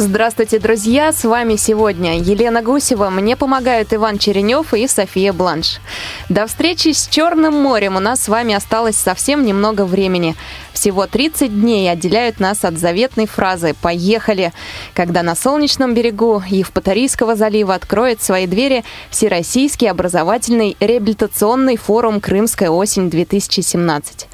Здравствуйте, друзья! С вами сегодня Елена Гусева. Мне помогают Иван Черенев и София Бланш. До встречи с Черным морем у нас с вами осталось совсем немного времени. Всего 30 дней отделяют нас от заветной фразы «Поехали!», когда на солнечном берегу Евпаторийского залива откроет свои двери Всероссийский образовательный реабилитационный форум «Крымская осень-2017».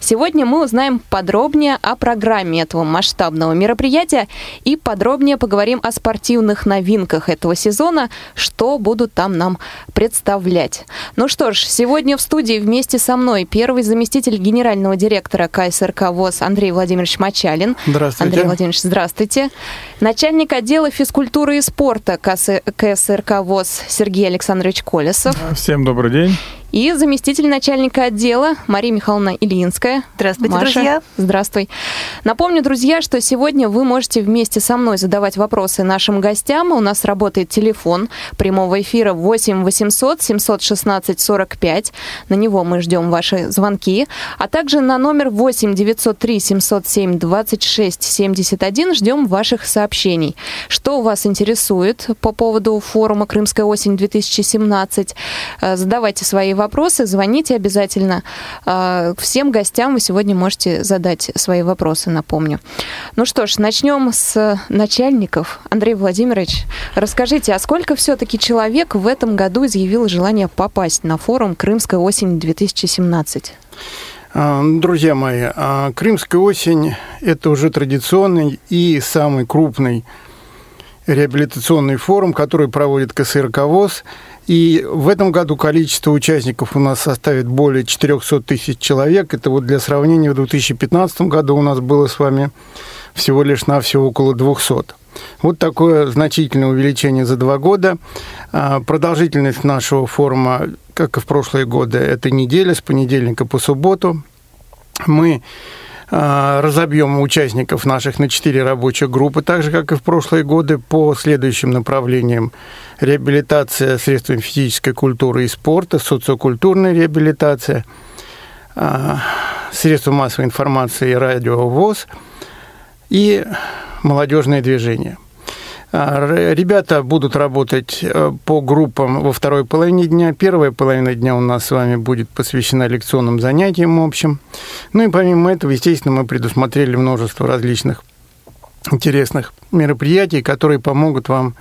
Сегодня мы узнаем подробнее о программе этого масштабного мероприятия и подробнее поговорим о спортивных новинках этого сезона, что будут там нам представлять. Ну что ж, сегодня в студии вместе со мной первый заместитель генерального директора КСРК ВОЗ Андрей Владимирович Мачалин. Здравствуйте. Андрей Владимирович, здравствуйте. Начальник отдела физкультуры и спорта КСРК ВОЗ Сергей Александрович Колесов. Всем добрый день и заместитель начальника отдела Мария Михайловна Ильинская. Здравствуйте, Маша. друзья. Здравствуй. Напомню, друзья, что сегодня вы можете вместе со мной задавать вопросы нашим гостям. У нас работает телефон прямого эфира 8 800 716 45. На него мы ждем ваши звонки. А также на номер 8 903 707 26 71 ждем ваших сообщений. Что вас интересует по поводу форума «Крымская осень-2017»? Э, задавайте свои вопросы вопросы, звоните обязательно. А, всем гостям вы сегодня можете задать свои вопросы, напомню. Ну что ж, начнем с начальников. Андрей Владимирович, расскажите, а сколько все-таки человек в этом году изъявил желание попасть на форум «Крымская осень-2017»? А, Друзья мои, а, Крымская осень – это уже традиционный и самый крупный реабилитационный форум, который проводит КСРК ВОЗ – и в этом году количество участников у нас составит более 400 тысяч человек. Это вот для сравнения, в 2015 году у нас было с вами всего лишь навсего около 200. Вот такое значительное увеличение за два года. А, продолжительность нашего форума, как и в прошлые годы, это неделя с понедельника по субботу. Мы разобьем участников наших на четыре рабочих группы, так же, как и в прошлые годы, по следующим направлениям. Реабилитация средствами физической культуры и спорта, социокультурная реабилитация, а, средства массовой информации и радиовоз и молодежное движение. А, ребята будут работать э, по группам во второй половине дня. Первая половина дня у нас с вами будет посвящена лекционным занятиям общим. Ну и помимо этого, естественно, мы предусмотрели множество различных интересных мероприятий, которые помогут вам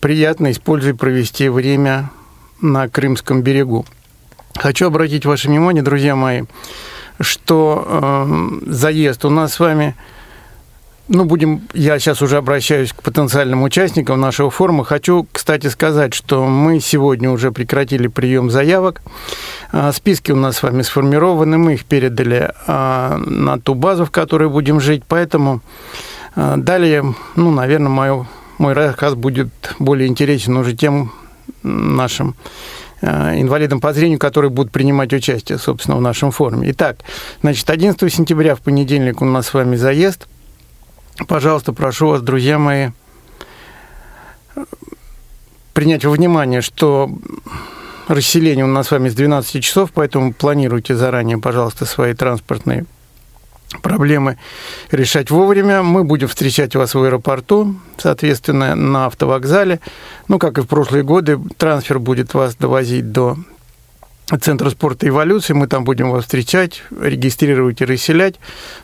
приятно, используя, провести время на Крымском берегу. Хочу обратить ваше внимание, друзья мои, что э, заезд у нас с вами – ну, будем, я сейчас уже обращаюсь к потенциальным участникам нашего форума. Хочу, кстати, сказать, что мы сегодня уже прекратили прием заявок. А, списки у нас с вами сформированы, мы их передали а, на ту базу, в которой будем жить, поэтому а, далее, ну, наверное, мой, мой рассказ будет более интересен уже тем нашим инвалидам по зрению, которые будут принимать участие, собственно, в нашем форуме. Итак, значит, 11 сентября в понедельник у нас с вами заезд – пожалуйста, прошу вас, друзья мои, принять во внимание, что расселение у нас с вами с 12 часов, поэтому планируйте заранее, пожалуйста, свои транспортные проблемы решать вовремя. Мы будем встречать вас в аэропорту, соответственно, на автовокзале. Ну, как и в прошлые годы, трансфер будет вас довозить до Центра спорта эволюции. Мы там будем вас встречать, регистрировать и расселять.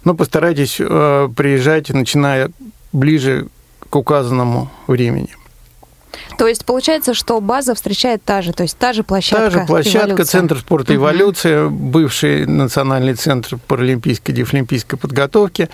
Но постарайтесь э, приезжать, начиная ближе к указанному времени. То есть получается, что база встречает та же, то есть та же площадка. Та же площадка, эволюция. Центр спорта эволюция, угу. бывший Национальный центр паралимпийской и дефлимпийской подготовки.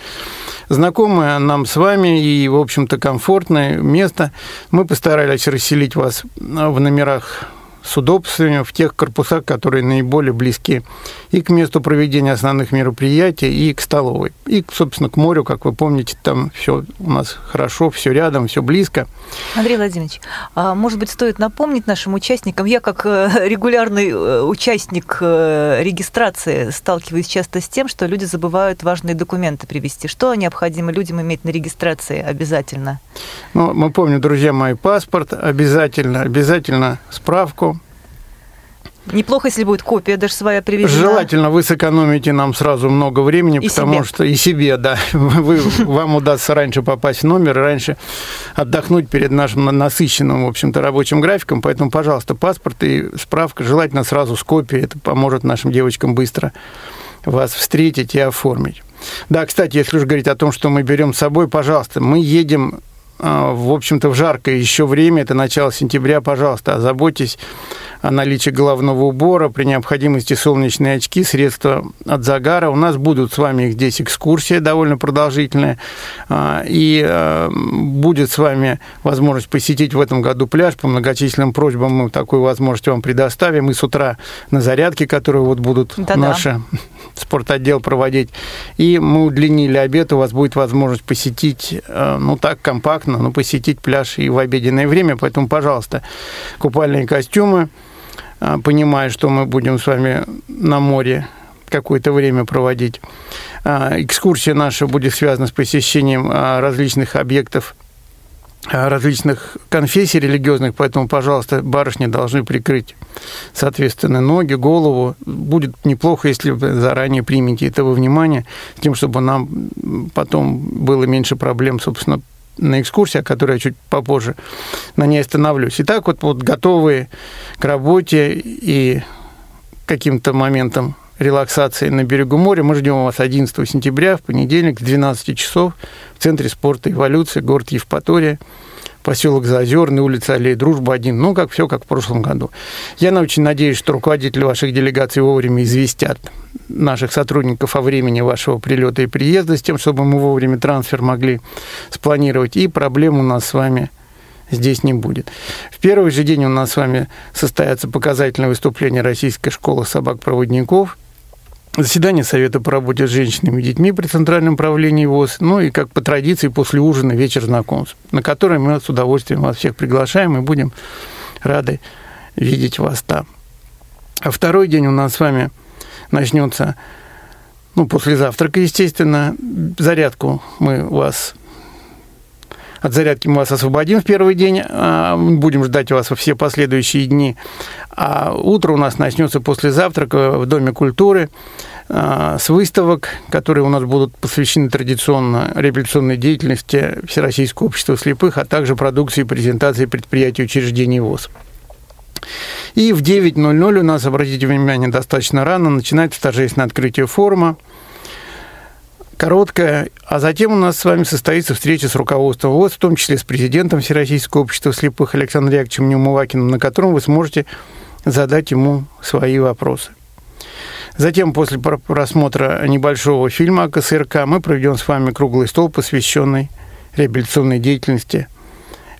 Знакомое нам с вами и, в общем-то, комфортное место. Мы постарались расселить вас в номерах с удобствами в тех корпусах, которые наиболее близки и к месту проведения основных мероприятий, и к столовой. И, собственно, к морю, как вы помните, там все у нас хорошо, все рядом, все близко. Андрей Владимирович, а может быть, стоит напомнить нашим участникам, я как э, регулярный э, участник э, регистрации сталкиваюсь часто с тем, что люди забывают важные документы привести. Что необходимо людям иметь на регистрации обязательно? Ну, мы помним, друзья мои, паспорт обязательно, обязательно справку Неплохо, если будет копия даже своя привезена. Желательно вы сэкономите нам сразу много времени, и потому себе. что и себе, да, вы, вам удастся раньше попасть в номер, раньше отдохнуть перед нашим насыщенным, в общем-то, рабочим графиком. Поэтому, пожалуйста, паспорт и справка, желательно сразу с копией. Это поможет нашим девочкам быстро вас встретить и оформить. Да, кстати, если уж говорить о том, что мы берем с собой, пожалуйста, мы едем в общем-то, в жаркое еще время, это начало сентября, пожалуйста, озаботьтесь о наличии головного убора, при необходимости солнечные очки, средства от загара. У нас будут с вами здесь экскурсия довольно продолжительная, а, и а, будет с вами возможность посетить в этом году пляж. По многочисленным просьбам мы такую возможность вам предоставим. И с утра на зарядке, которые вот будут Да-да. наши спортотдел проводить. И мы удлинили обед, у вас будет возможность посетить, э, ну так, компактно, но посетить пляж и в обеденное время. Поэтому, пожалуйста, купальные костюмы, э, понимая, что мы будем с вами на море какое-то время проводить. Э, экскурсия наша будет связана с посещением различных объектов различных конфессий религиозных, поэтому, пожалуйста, барышни должны прикрыть, соответственно, ноги, голову. Будет неплохо, если вы заранее примете это во внимание, с тем, чтобы нам потом было меньше проблем, собственно, на экскурсии, о которой я чуть попозже на ней остановлюсь. Итак, вот, вот готовые к работе и каким-то моментом релаксации на берегу моря. Мы ждем вас 11 сентября, в понедельник, с 12 часов в Центре спорта «Эволюция», город Евпатория, поселок Заозерный, улица Аллея Дружба 1. Ну, как все, как в прошлом году. Я очень надеюсь, что руководители ваших делегаций вовремя известят наших сотрудников о времени вашего прилета и приезда, с тем, чтобы мы вовремя трансфер могли спланировать. И проблем у нас с вами – здесь не будет. В первый же день у нас с вами состоятся показательные выступления Российской школы собак-проводников, заседание Совета по работе с женщинами и детьми при Центральном правлении ВОЗ, ну и, как по традиции, после ужина вечер знакомств, на который мы с удовольствием вас всех приглашаем и будем рады видеть вас там. А второй день у нас с вами начнется, ну, после завтрака, естественно. Зарядку мы вас от зарядки мы вас освободим в первый день, а, будем ждать вас во все последующие дни. А утро у нас начнется после завтрака в Доме культуры а, с выставок, которые у нас будут посвящены традиционно реабилитационной деятельности Всероссийского общества слепых, а также продукции и презентации предприятий учреждений ВОЗ. И в 9.00 у нас, обратите внимание, достаточно рано, начинается торжественное открытие форума – короткая, а затем у нас с вами состоится встреча с руководством ВОЗ, в том числе с президентом Всероссийского общества слепых Александром Яковлевичем Неумывакиным, на котором вы сможете задать ему свои вопросы. Затем, после просмотра небольшого фильма о КСРК, мы проведем с вами круглый стол, посвященный реабилитационной деятельности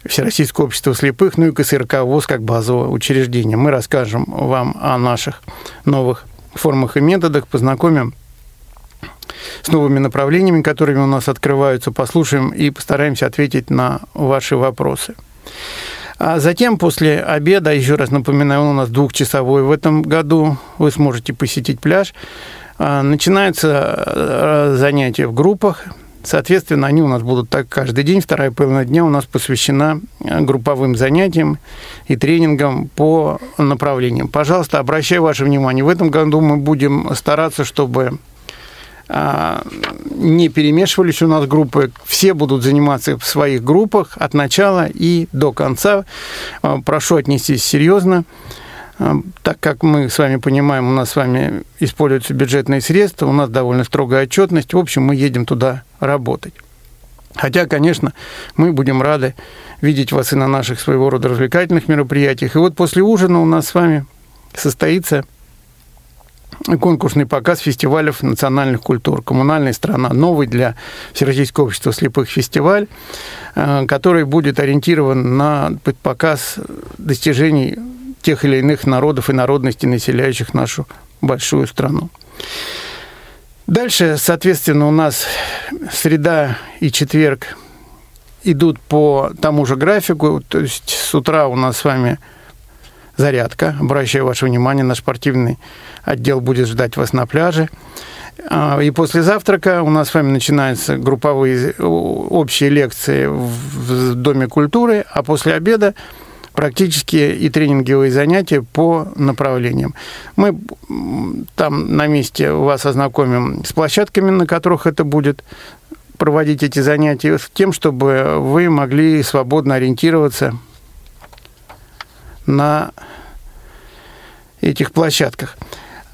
Всероссийского общества слепых, ну и КСРК ВОЗ как базового учреждения. Мы расскажем вам о наших новых формах и методах, познакомим с новыми направлениями, которыми у нас открываются, послушаем и постараемся ответить на ваши вопросы. А затем, после обеда, еще раз напоминаю, он у нас двухчасовой в этом году, вы сможете посетить пляж. А, начинаются э, занятия в группах, Соответственно, они у нас будут так каждый день. Вторая половина дня у нас посвящена э, групповым занятиям и тренингам по направлениям. Пожалуйста, обращаю ваше внимание. В этом году мы будем стараться, чтобы не перемешивались у нас группы, все будут заниматься в своих группах от начала и до конца. А, прошу отнестись серьезно, а, так как мы с вами понимаем, у нас с вами используются бюджетные средства, у нас довольно строгая отчетность, в общем, мы едем туда работать. Хотя, конечно, мы будем рады видеть вас и на наших своего рода развлекательных мероприятиях. И вот после ужина у нас с вами состоится конкурсный показ фестивалей национальных культур. Коммунальная страна. Новый для Всероссийского общества слепых фестиваль, э, который будет ориентирован на показ достижений тех или иных народов и народностей, населяющих нашу большую страну. Дальше, соответственно, у нас среда и четверг идут по тому же графику. То есть с утра у нас с вами зарядка. Обращаю ваше внимание, наш спортивный отдел будет ждать вас на пляже. А, и после завтрака у нас с вами начинаются групповые общие лекции в Доме культуры, а после обеда практические и тренинговые занятия по направлениям. Мы там на месте вас ознакомим с площадками, на которых это будет проводить эти занятия, с тем, чтобы вы могли свободно ориентироваться на этих площадках.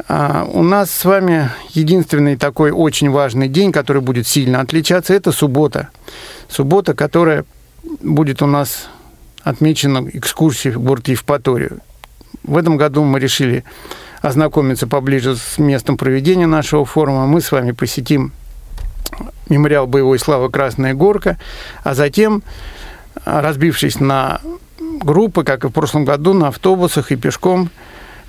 А у нас с вами единственный такой очень важный день, который будет сильно отличаться, это суббота. Суббота, которая будет у нас отмечена экскурсией в город Евпаторию. В этом году мы решили ознакомиться поближе с местом проведения нашего форума. Мы с вами посетим мемориал боевой славы «Красная горка», а затем, разбившись на группы, как и в прошлом году, на автобусах и пешком,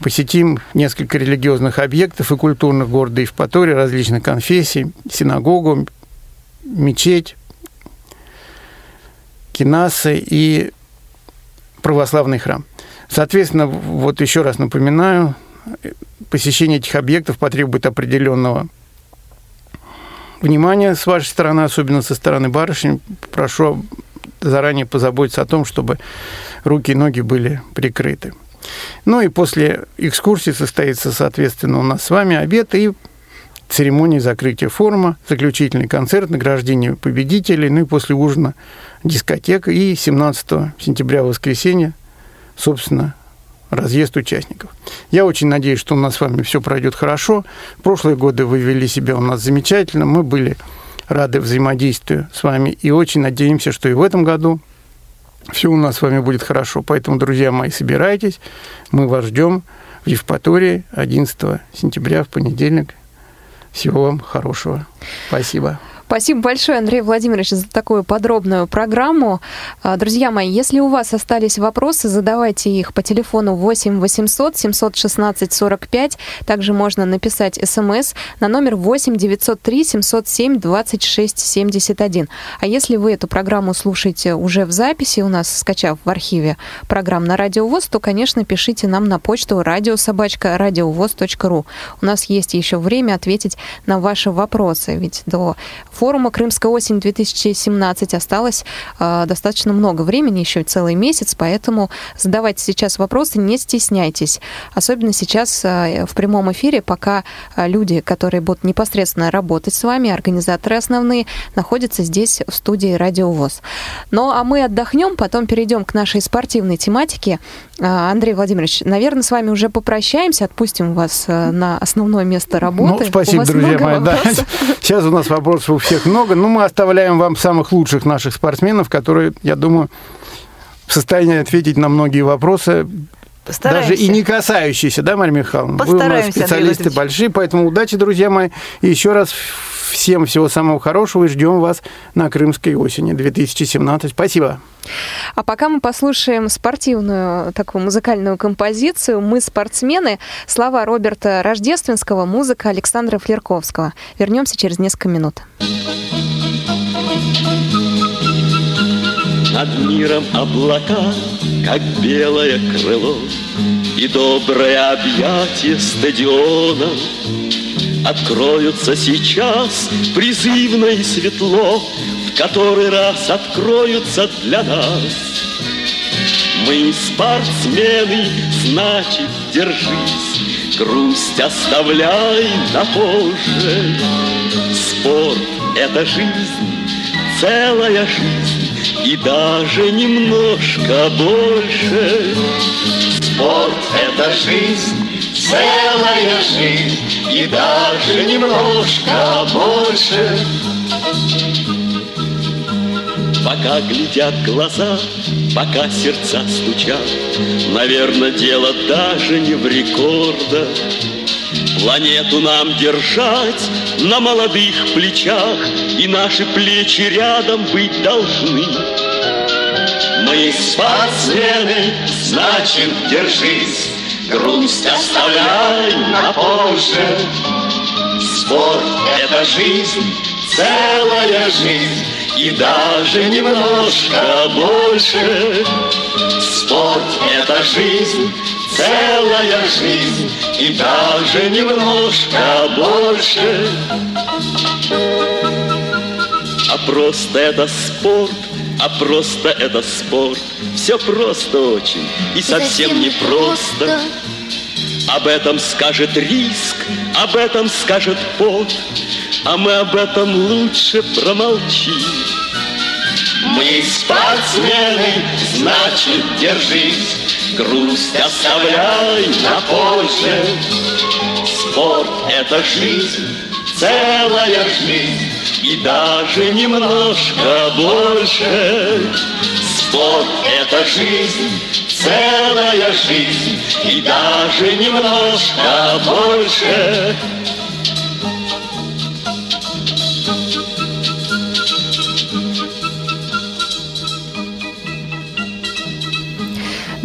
посетим несколько религиозных объектов и культурных города Евпатории, различных конфессий, синагогу, мечеть, кинасы и православный храм. Соответственно, вот еще раз напоминаю, посещение этих объектов потребует определенного внимания с вашей стороны, особенно со стороны барышни. Прошу заранее позаботиться о том, чтобы руки и ноги были прикрыты. Ну и после экскурсии состоится, соответственно, у нас с вами обед и церемония закрытия форума, заключительный концерт, награждение победителей, ну и после ужина дискотека и 17 сентября, воскресенье, собственно, разъезд участников. Я очень надеюсь, что у нас с вами все пройдет хорошо. Прошлые годы вы вели себя у нас замечательно, мы были рады взаимодействию с вами и очень надеемся, что и в этом году все у нас с вами будет хорошо. Поэтому, друзья мои, собирайтесь. Мы вас ждем в Евпатории 11 сентября в понедельник. Всего вам хорошего. Спасибо. Спасибо большое, Андрей Владимирович, за такую подробную программу. А, друзья мои, если у вас остались вопросы, задавайте их по телефону 8 800 716 45. Также можно написать смс на номер 8 903 707 26 71. А если вы эту программу слушаете уже в записи у нас, скачав в архиве программ на Радио ВОЗ, то, конечно, пишите нам на почту радиособачка радиовоз.ру. У нас есть еще время ответить на ваши вопросы, ведь до форума «Крымская осень-2017» осталось э, достаточно много времени, еще целый месяц, поэтому задавайте сейчас вопросы, не стесняйтесь. Особенно сейчас э, в прямом эфире, пока э, люди, которые будут непосредственно работать с вами, организаторы основные, находятся здесь в студии «Радио ВОЗ». Ну, а мы отдохнем, потом перейдем к нашей спортивной тематике. Андрей Владимирович, наверное, с вами уже попрощаемся, отпустим вас на основное место работы. Ну, спасибо, друзья мои. Да. Сейчас у нас вопросов всех много, но мы оставляем вам самых лучших наших спортсменов, которые, я думаю, в состоянии ответить на многие вопросы, Постараемся. Даже и не касающиеся, да, Мария Михайловна? Постараемся, Вы у нас специалисты большие, поэтому удачи, друзья мои. И еще раз всем всего самого хорошего и ждем вас на Крымской осени 2017. Спасибо. А пока мы послушаем спортивную такую музыкальную композицию «Мы спортсмены», слова Роберта Рождественского, музыка Александра Флерковского. Вернемся через несколько минут. Над миром облака, как белое крыло, И доброе объятие стадиона. Откроются сейчас призывно и светло В который раз откроются для нас. Мы спортсмены, значит, держись Грусть оставляй на позже Спорт — это жизнь, целая жизнь И даже немножко больше Спорт — это жизнь, целая жизнь И даже немножко больше Пока глядят глаза, пока сердца стучат, Наверное, дело даже не в рекордах. Планету нам держать на молодых плечах, И наши плечи рядом быть должны. Мы спортсмены, значит, держись, Грусть оставляй на позже. Спорт — это жизнь, целая жизнь, И даже немножко больше. Спорт — это жизнь, целая жизнь, И даже немножко больше. А просто это спорт, а просто это спорт. Все просто очень и совсем не просто. Об этом скажет риск, об этом скажет пот, А мы об этом лучше промолчим. Мы спортсмены, значит, держись, Грусть оставляй на позже. Спорт — это жизнь, целая жизнь, И даже немножко больше. Спорт — это жизнь, целая жизнь, И даже немножко больше.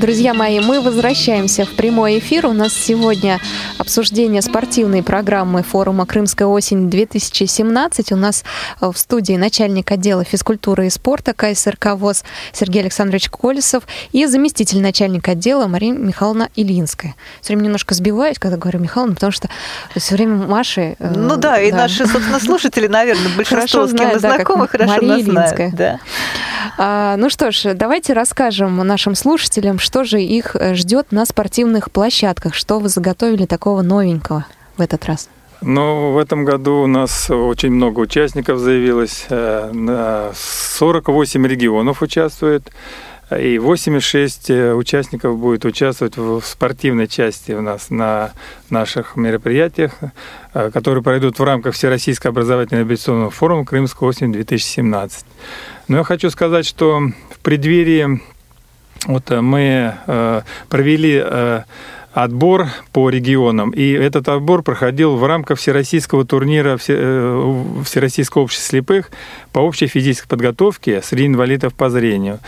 Друзья мои, мы возвращаемся в прямой эфир. У нас сегодня обсуждение спортивной программы форума «Крымская осень-2017». У нас э, в студии начальник отдела физкультуры и спорта КСРК ВОЗ Сергей Александрович Колесов и заместитель начальника отдела Марина Михайловна Илинская. Все время немножко сбиваюсь, когда говорю Михайловна, потому что все время Маши... Э, ну да, и наши, собственно, слушатели, наверное, большинство, с кем мы знакомы, хорошо Мария нас знают. Да. А, ну что ж, давайте расскажем нашим слушателям, что же их э, ждет на спортивных площадках, что вы заготовили такого новенького в этот раз. Ну, в этом году у нас очень много участников заявилось. 48 э, регионов участвует. И 86 э, участников будет участвовать в спортивной части у нас на наших мероприятиях, которые пройдут в рамках Всероссийского образовательного авиационного форума «Крымская осень-2017». Но я хочу сказать, что в преддверии вот э, мы э, провели э, отбор по регионам. И этот отбор проходил в рамках всероссийского турнира Всероссийского общества слепых по общей физической подготовке среди инвалидов по зрению.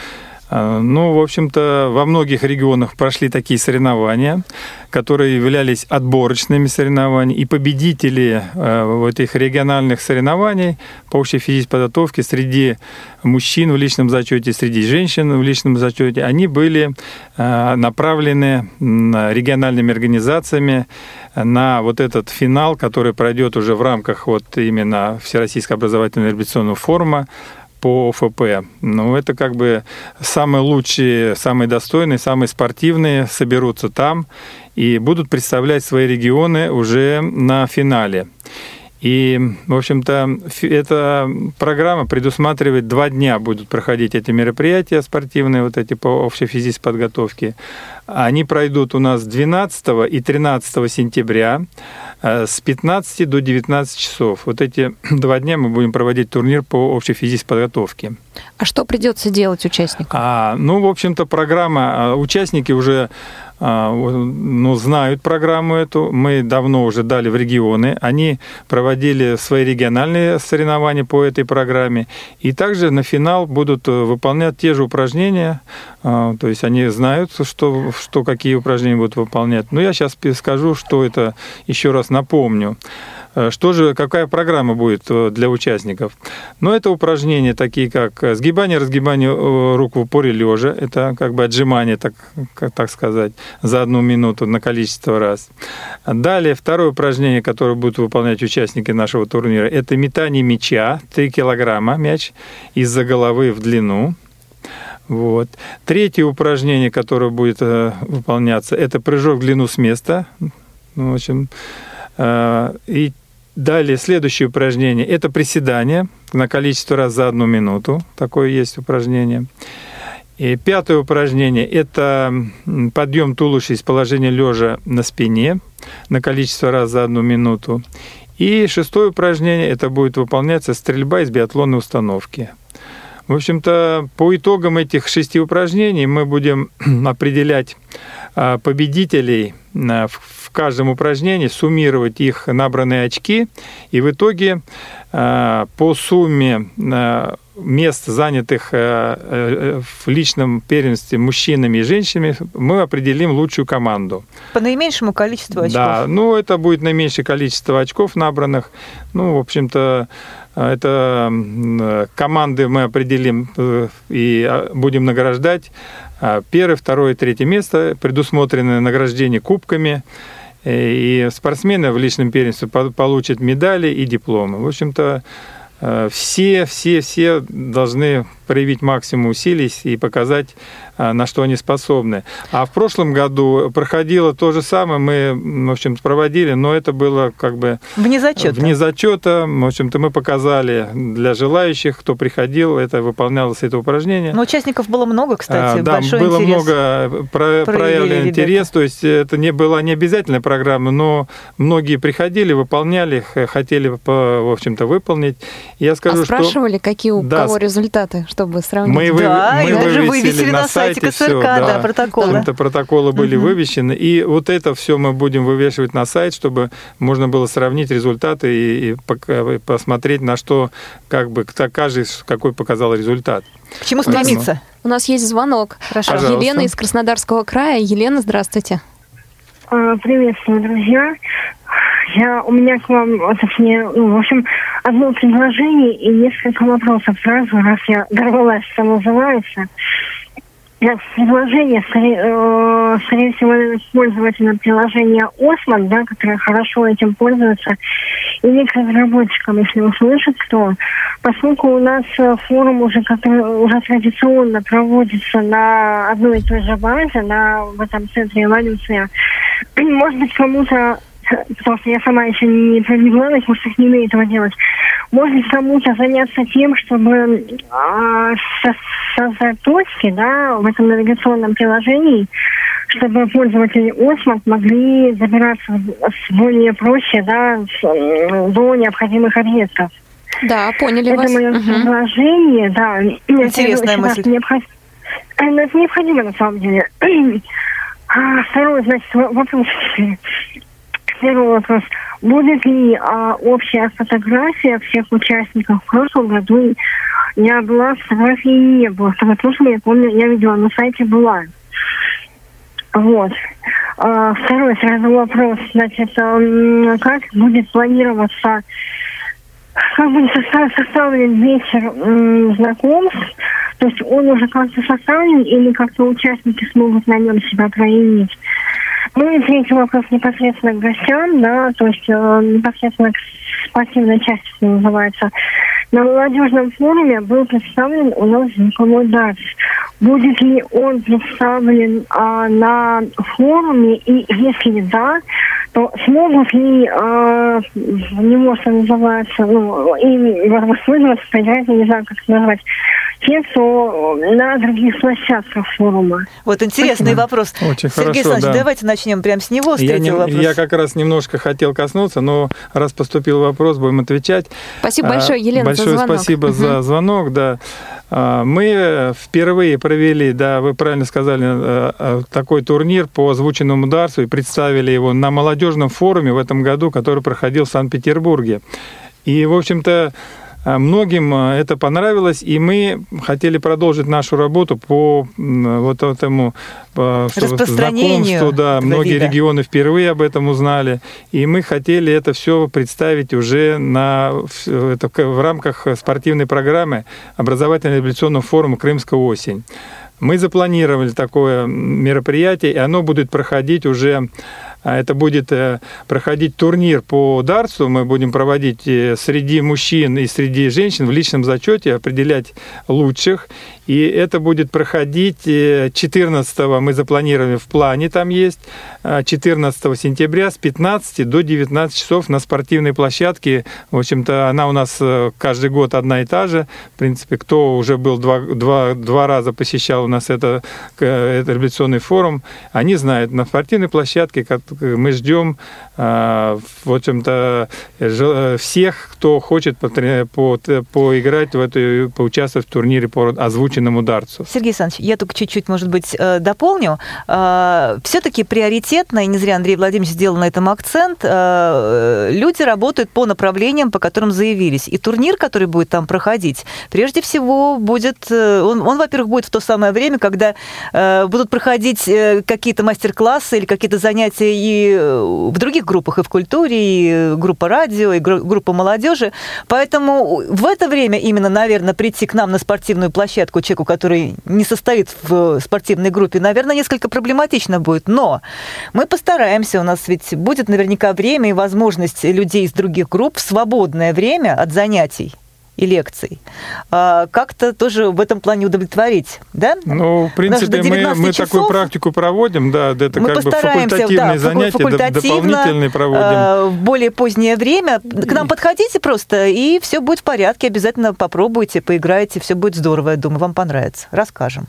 А, ну, в общем-то, во многих регионах прошли такие соревнования, которые являлись отборочными соревнованиями, и победители э, этих региональных соревнований по общей физической подготовке среди мужчин в личном зачете, среди женщин в личном зачете, они были э, направлены региональными организациями на вот этот финал, который пройдет уже в рамках вот именно Всероссийского образовательного революционного форума по ФП. Ну, это как бы самые лучшие, самые достойные, самые спортивные соберутся там и будут представлять свои регионы уже на финале. И, в общем-то, эта программа предусматривает два дня будут проходить эти мероприятия спортивные, вот эти по общей физической подготовке. Они пройдут у нас 12 и 13 сентября э, с 15 до 19 часов. Вот эти два дня мы будем проводить турнир по общей физической подготовке. А что придется делать участникам? А, ну, в общем-то, программа, а, участники уже ну, знают программу эту. Мы давно уже дали в регионы. Они проводили свои региональные соревнования по этой программе. И также на финал будут э, выполнять те же упражнения. А, то есть они знают, что, что какие упражнения будут выполнять. Но я сейчас скажу, что это еще раз напомню. Э, что же, какая программа будет э, для участников? Ну, это упражнения такие, как э, сгибание, разгибание рук в упоре лежа, это как бы отжимание, так, так сказать, за одну минуту на количество раз. Далее, второе упражнение, которое будут выполнять участники нашего турнира, это метание мяча, 3 килограмма мяч из-за головы в длину. Вот. Третье упражнение, которое будет выполняться, это прыжок в длину с места. Ну, в общем, и Далее, следующее упражнение – это приседание на количество раз за одну минуту. Такое есть упражнение. И пятое упражнение – это подъем туловища из положения лежа на спине на количество раз за одну минуту. И шестое упражнение – это будет выполняться стрельба из биатлонной установки. В общем-то, по итогам этих шести упражнений мы будем определять а, победителей а, в каждом упражнении, суммировать их набранные очки, и в итоге а, по сумме мест, занятых в личном первенстве мужчинами и женщинами, мы определим лучшую команду. По наименьшему количеству очков? Да, ну это будет наименьшее количество очков набранных. Ну, в общем-то, это команды мы определим и будем награждать. Первое, второе, третье место предусмотрены награждение кубками. И спортсмены в личном первенстве получат медали и дипломы. В общем-то, все, все, все должны проявить максимум усилий и показать, а, на что они способны. А в прошлом году проходило то же самое, мы, в общем проводили, но это было как бы... Вне зачета. Вне зачета. В общем-то, мы показали для желающих, кто приходил, это выполнялось это упражнение. Но участников было много, кстати, а, Да, большой было интерес. много про- проявлен интерес, то есть это не была не обязательная программа, но многие приходили, выполняли, хотели, в общем-то, выполнить. Я скажу, а спрашивали, что... какие у да, кого результаты? Чтобы сравнить. Мы, вы, да, мы и даже вывесили на сайте КСРК, все, да, да, протоколы. Это протоколы были угу. вывешены. И вот это все мы будем вывешивать на сайт, чтобы можно было сравнить результаты и, и посмотреть, на что как бы каждый какой показал результат. К чему стремиться? У нас есть звонок. Хорошо. Пожалуйста. Елена из Краснодарского края. Елена, здравствуйте. Приветствую, друзья. Я, у меня к вам, точнее, ну, в общем, одно предложение и несколько вопросов сразу, раз я дорвалась, что называется. Предложение, скорее, э, скорее всего, пользователя приложения Осман, да, которое хорошо этим пользуется, или к разработчикам, если услышит кто. Поскольку у нас форум уже, который, уже традиционно проводится на одной и той же базе, на, в этом центре эволюция, может быть, кому-то потому что я сама еще не провела, может, их не умею этого делать. Может кому-то заняться тем, чтобы э, создать точки, да, в этом навигационном приложении, чтобы пользователи Осмот могли добираться более проще, да, до необходимых объектов. Да, поняли это вас. мое угу. предложение, да. Интересная это, мысль. Необход... Это необходимо на самом деле. А второй, значит, вопрос первый вопрос. Будет ли а, общая фотография всех участников в прошлом году? Я была, фотографии не было. Прошлом, я помню, я видела, на сайте была. Вот. А, второй сразу вопрос. Значит, а, как будет планироваться как будет составлен вечер знакомств? То есть он уже как-то составлен или как-то участники смогут на нем себя проявить? Ну и вопрос непосредственно к гостям, да, то есть э, непосредственно к спортивной части, что называется. На молодежном форуме был представлен у нас Дац. Будет ли он представлен а, на форуме, и если да, то смогут ли а, в него, что называется, ну, и воспользоваться, поиграть, не знаю, как это назвать, те, кто на других площадках форума. Вот интересный Спасибо. вопрос. Очень Сергей хорошо, Александрович, да. давайте начнем прямо с него, с Я, не- вопроса. я как раз немножко хотел коснуться, но раз поступил вопрос, будем отвечать. Спасибо А, большое, Елена, за Большое звонок. спасибо Мгм. за звонок, да. А, Мы впервые провели, да, вы правильно сказали, э, э, такой турнир по озвученному дарству и представили его на молодежном форуме в этом году, который проходил в Санкт-Петербурге. И, в общем-то, Многим э, это понравилось, и мы хотели продолжить нашу работу по вот этому что- Распространению знакомству. Да, многие вида. регионы впервые об этом узнали, и мы хотели это все представить уже на, в, это в- рамках спортивной программы образовательно-революционного форума «Крымская осень». Мы запланировали такое мероприятие, и оно будет проходить уже, а, это будет э, проходить турнир по дартсу, мы будем проводить э, среди мужчин и среди женщин в личном зачете, определять лучших, и это будет проходить 14 мы запланировали в плане, там есть, а, 14 сентября с 15 до 19 часов на спортивной площадке. В общем-то, она у нас э, каждый год одна и та же. В принципе, кто уже был два, два, два раза посещал у нас это, этот революционный форум, они знают, на спортивной площадке, мы ждем, в общем-то, всех, кто хочет по, поиграть в эту, поучаствовать в турнире по озвученному дарцу. Сергей Александрович, я только чуть-чуть, может быть, дополню. Все-таки приоритетно, и не зря Андрей Владимирович сделал на этом акцент, люди работают по направлениям, по которым заявились. И турнир, который будет там проходить, прежде всего будет, он, он во-первых, будет в то самое время, когда будут проходить какие-то мастер-классы или какие-то занятия и э, в других группах, и в культуре, и группа радио, и группа молодежи. Поэтому в это время именно, наверное, прийти к нам на спортивную площадку человеку, который не состоит в спортивной группе, наверное, несколько проблематично будет. Но мы постараемся, у нас ведь будет наверняка время и возможность людей из других групп в свободное время от занятий и лекций, а, как-то тоже в этом плане удовлетворить, да? Ну, в принципе, мы, мы такую практику проводим, да, это мы как бы факультативные да, занятия, дополнительные проводим. А, в более позднее время. К нам подходите просто, и все будет в порядке, обязательно попробуйте, поиграйте, все будет здорово, я думаю, вам понравится, расскажем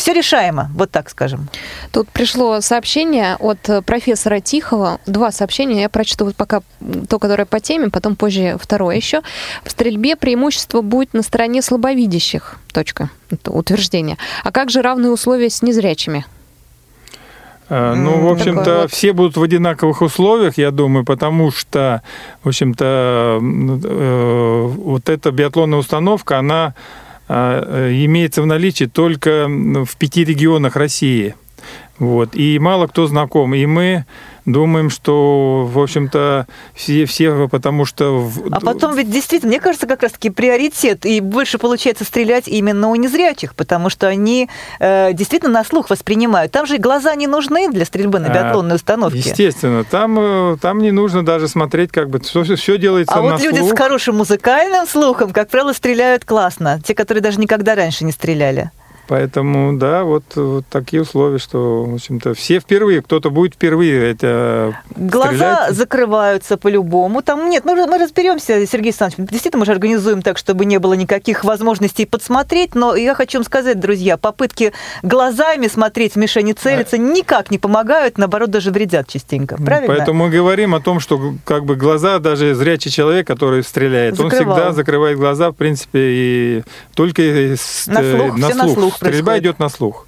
все решаемо, вот так скажем. Тут пришло сообщение от профессора Тихого. Два сообщения. Я прочту вот пока то, которое по теме, потом позже второе еще. В стрельбе преимущество будет на стороне слабовидящих. Точка. Это утверждение. А как же равные условия с незрячими? Э, ну, в общем-то, вот. все будут в одинаковых условиях, я думаю, потому что, в общем-то, э, вот эта биатлонная установка, она э, имеется в наличии только в пяти регионах России. Вот. И мало кто знаком. И мы думаем, что, в общем-то, все, все потому что... А потом ведь действительно, мне кажется, как раз-таки приоритет, и больше получается стрелять именно у незрячих, потому что они э, действительно на слух воспринимают. Там же глаза не нужны для стрельбы на а, биатлонной установке. Естественно, там, э, там не нужно даже смотреть, как бы все, все делается а на вот слух. люди с хорошим музыкальным слухом, как правило, стреляют классно. Те, которые даже никогда раньше не стреляли. Поэтому, да, вот, вот такие условия, что, в общем-то, все впервые, кто-то будет впервые это Глаза стрелять. закрываются по-любому. Там нет, мы, мы разберемся, Сергей Александрович, действительно, мы же организуем так, чтобы не было никаких возможностей подсмотреть, но я хочу вам сказать, друзья, попытки глазами смотреть в мишени целиться а... никак не помогают, наоборот, даже вредят частенько. Правильно? Поэтому мы говорим о том, что как бы глаза, даже зрячий человек, который стреляет, Закрывал. он всегда закрывает глаза, в принципе, и только на слух, на слух. На слух Стрельба идет на слух.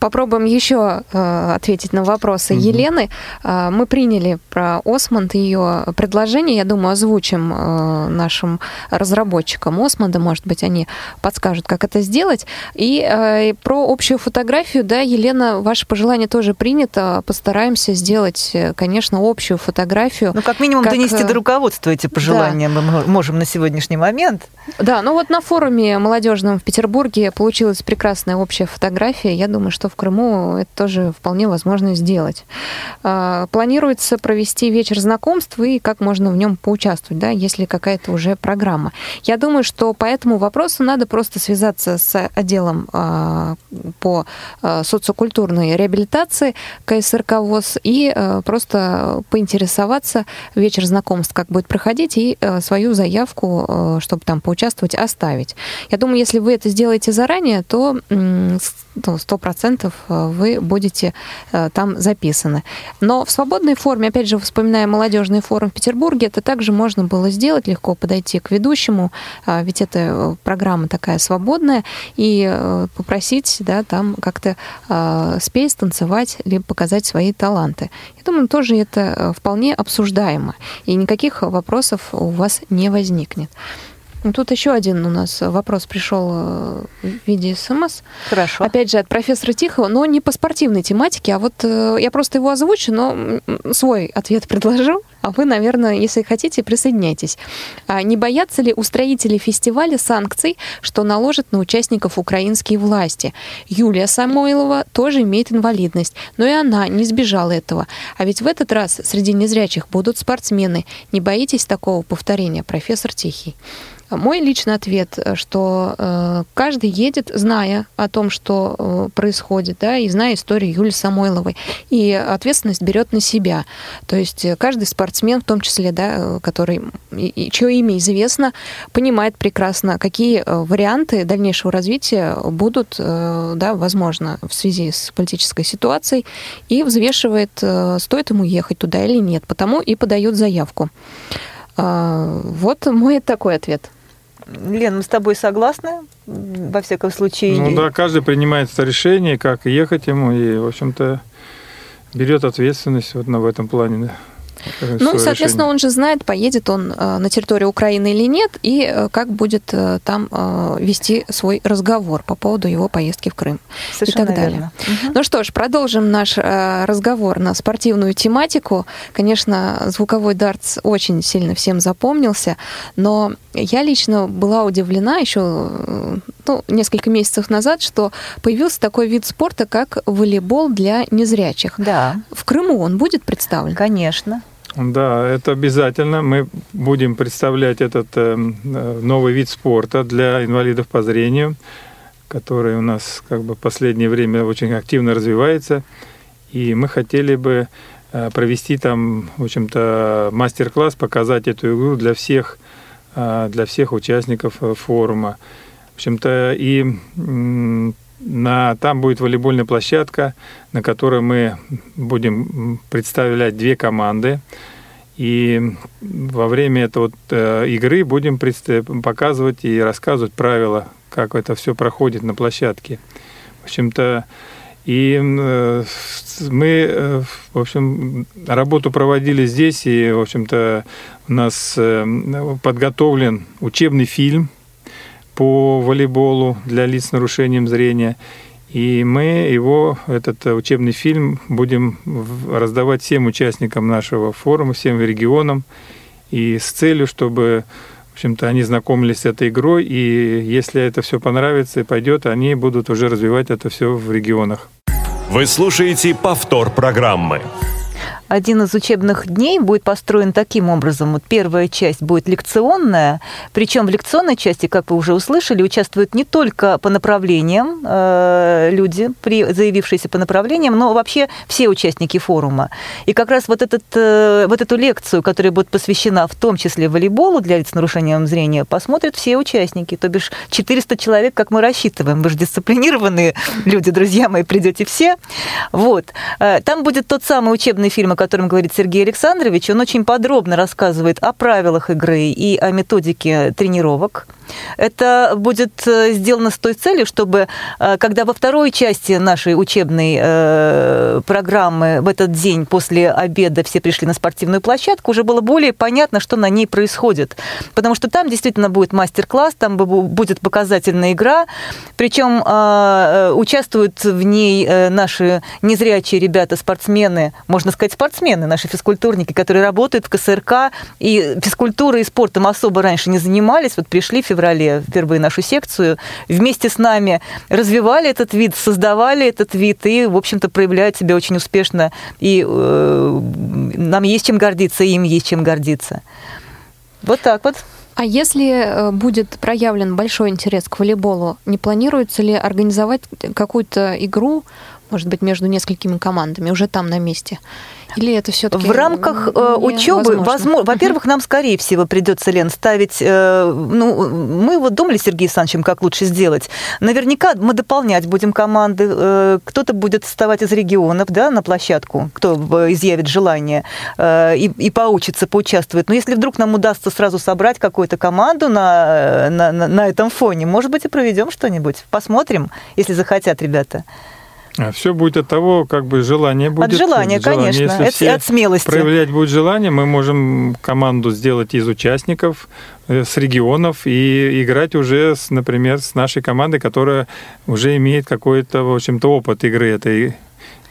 Попробуем еще э, ответить на вопросы угу. Елены. Э, мы приняли про Осмонд ее предложение. Я думаю, озвучим э, нашим разработчикам Осмонда. Может быть, они подскажут, как это сделать. И э, про общую фотографию, да, Елена, ваше пожелание тоже принято. Постараемся сделать, э, конечно, общую фотографию. Ну, как минимум, как... донести до руководства эти пожелания да. мы можем на сегодняшний момент. Да, ну вот на форуме молодежном в Петербурге получилась прекрасная общая фотография. Я думаю, что в Крыму это тоже вполне возможно сделать. А, планируется провести вечер знакомств и как можно в нем поучаствовать, да, если какая-то уже программа. Я думаю, что по этому вопросу надо просто связаться с отделом а, по а, социокультурной реабилитации КСРК ВОЗ и просто поинтересоваться вечер знакомств, как будет проходить, и свою заявку, чтобы там поучаствовать, оставить. Я думаю, если вы это сделаете заранее, то ну, сто процентов э, вы будете э, там записаны. Но в свободной форме, опять же, вспоминая молодежный форум в Петербурге, это также можно было сделать, легко подойти к ведущему, а, ведь это э, программа такая свободная, и попросить, да, там как-то спеть, танцевать, либо показать свои таланты. Я думаю, тоже это вполне обсуждаемо, и никаких вопросов у вас не возникнет. Ну, тут еще один у нас вопрос пришел э, в виде смс. Хорошо. Опять же, от профессора Тихого, но не по спортивной тематике, а вот э, я просто его озвучу, но свой ответ предложу, а вы, наверное, если хотите, присоединяйтесь. А не боятся ли устроители фестиваля санкций, что наложат на участников украинские власти? Юлия Самойлова тоже имеет инвалидность, но и она не сбежала этого. А ведь в этот раз среди незрячих будут спортсмены. Не боитесь такого повторения, профессор Тихий? Мой личный ответ, что э, каждый едет, зная о том, что э, происходит, да, и зная историю Юлии Самойловой, и ответственность берет на себя. То есть каждый спортсмен, в том числе, да, который, чье имя известно, понимает прекрасно, какие варианты дальнейшего развития будут, да, возможно, в связи с политической ситуацией, и взвешивает, стоит ему ехать туда или нет, потому и подает заявку. А, вот мой такой ответ. Лен, мы с тобой согласны, во всяком случае. Ну да, каждый принимает решение, как ехать ему, и, в общем-то, берет ответственность вот на в этом плане. Да. Ну, соответственно, решение. он же знает, поедет он э, на территорию Украины или нет, и э, как будет э, там вести свой разговор по поводу его поездки в Крым Совершенно и так далее. Угу. Ну что ж, продолжим наш разговор на спортивную тематику. Конечно, звуковой дартс очень сильно всем запомнился, но я лично была удивлена еще ну, несколько месяцев назад, что появился такой вид спорта, как волейбол для незрячих. Да. В Крыму он будет представлен? Конечно. Да, это обязательно. Мы будем представлять этот э, новый вид спорта для инвалидов по зрению, который у нас как бы в последнее время очень активно развивается. И мы хотели бы э, провести там, в общем-то, мастер-класс, показать эту игру для всех, э, для всех участников э, форума. В общем-то, и на, там будет волейбольная площадка, на которой мы будем представлять две команды. И во время этой вот, э, игры будем показывать и рассказывать правила, как это все проходит на площадке. В общем-то, и э, мы, э, в общем, работу проводили здесь, и, в общем-то, у нас э, подготовлен учебный фильм – по волейболу для лиц с нарушением зрения. И мы его, этот учебный фильм, будем раздавать всем участникам нашего форума, всем регионам, и с целью, чтобы в общем-то, они знакомились с этой игрой, и если это все понравится и пойдет, они будут уже развивать это все в регионах. Вы слушаете повтор программы один из учебных дней будет построен таким образом. Вот первая часть будет лекционная, причем в лекционной части, как вы уже услышали, участвуют не только по направлениям э, люди, при, заявившиеся по направлениям, но вообще все участники форума. И как раз вот, этот, э, вот эту лекцию, которая будет посвящена в том числе волейболу для лиц с нарушением зрения, посмотрят все участники. То бишь 400 человек, как мы рассчитываем. Вы же дисциплинированные люди, друзья мои, придете все. Вот. Э, там будет тот самый учебный фильм, котором говорит Сергей Александрович, он очень подробно рассказывает о правилах игры и о методике тренировок. Это будет э, сделано с той целью, чтобы, э, когда во второй части нашей учебной э, программы в этот день после обеда все пришли на спортивную площадку, уже было более понятно, что на ней происходит. Потому что там действительно будет мастер-класс, там будет показательная игра, причем участвуют в ней наши незрячие ребята, спортсмены, можно сказать, спортсмены, наши физкультурники, которые работают в КСРК, и физкультурой и спортом особо раньше не занимались, вот пришли в феврале феврале впервые нашу секцию, вместе с нами развивали этот вид, создавали этот вид и, в общем-то, проявляют себя очень успешно. И э, нам есть чем гордиться, и им есть чем гордиться. Вот так вот. А если э, будет проявлен большой интерес к волейболу, не планируется ли организовать какую-то игру, может быть, между несколькими командами уже там на месте? Или это все-таки в рамках э, учебы, возможно, во-первых, нам скорее всего придется Лен ставить. Э, ну, мы вот думали с Сергеем Александровичем, как лучше сделать. Наверняка мы дополнять будем команды. Э, кто-то будет вставать из регионов, да, на площадку, кто изъявит желание и, и поучится, поучаствует. Но если вдруг нам удастся сразу собрать какую-то команду на, на, на этом фоне, может быть, и проведем что-нибудь. Посмотрим, если захотят ребята. А все будет от того, как бы желание будет. От желания, от желания. конечно. Если от, от смелости. Проявлять будет желание, мы можем команду сделать из участников, э, с регионов и играть уже, с, например, с нашей командой, которая уже имеет какой-то, в общем-то, опыт игры этой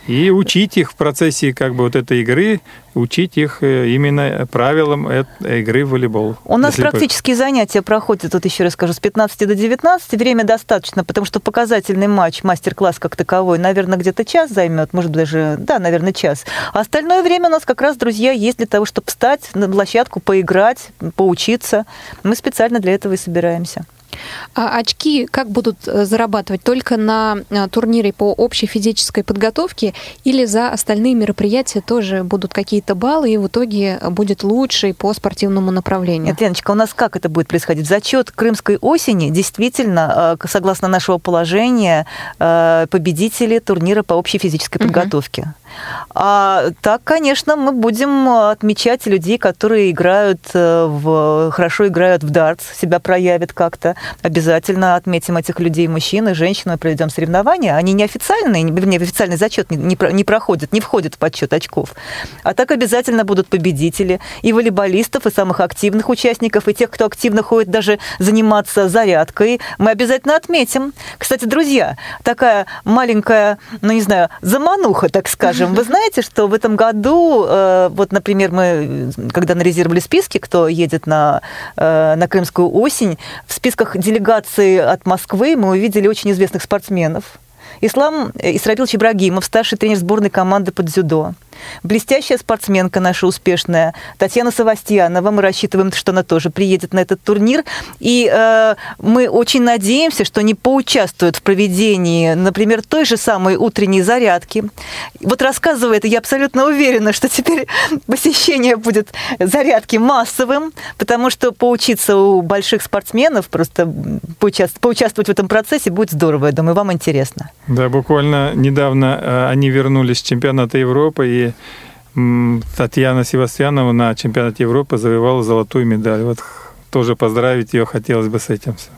и учить их в процессе как бы вот этой игры, учить их э, именно правилам игры в волейбол. У нас практические занятия проходят, тут еще раз скажу, с 15 до 19. Время достаточно, потому что показательный матч, мастер-класс как таковой, наверное, где-то час займет, может даже, да, наверное, час. А остальное время у нас как раз, друзья, есть для того, чтобы встать на площадку, поиграть, поучиться. Мы специально для этого и собираемся. А очки как будут э, зарабатывать? Только на э, турнире по общей физической подготовке или за остальные мероприятия тоже будут какие-то баллы, и в итоге будет лучше по спортивному направлению? Нет, Леночка, у нас как это будет происходить? Зачет крымской осени действительно, э, согласно нашего положения, победители турнира по общей физической подготовке. Угу. А так, конечно, мы будем отмечать людей, которые играют в, хорошо играют в дартс, себя проявят как-то обязательно отметим этих людей, мужчин и женщин, проведем соревнования. Они неофициальные, не официальный зачет не, не, не проходят, не входят в подсчет очков. А так обязательно будут победители и волейболистов, и самых активных участников, и тех, кто активно ходит даже заниматься зарядкой. Мы обязательно отметим. Кстати, друзья, такая маленькая, ну не знаю, замануха, так скажем. Вы знаете, что в этом году, э, вот, например, мы, когда анализировали списки, кто едет на, э, на Крымскую осень, в списках делегации от Москвы мы увидели очень известных спортсменов. Ислам Исрабилович Ибрагимов, старший тренер сборной команды под дзюдо. Блестящая спортсменка наша успешная, Татьяна Савастьянова. Мы рассчитываем, что она тоже приедет на этот турнир. И э, мы очень надеемся, что они поучаствуют в проведении, например, той же самой утренней зарядки. Вот рассказывая это, я абсолютно уверена, что теперь посещение будет зарядки массовым, потому что поучиться у больших спортсменов, просто поучаствовать, поучаствовать в этом процессе будет здорово. Я думаю, вам интересно. Да, буквально недавно э, они вернулись с чемпионата Европы, и Татьяна Севастьянова на чемпионате Европы завоевала золотую медаль. Вот тоже поздравить ее хотелось бы с этим все.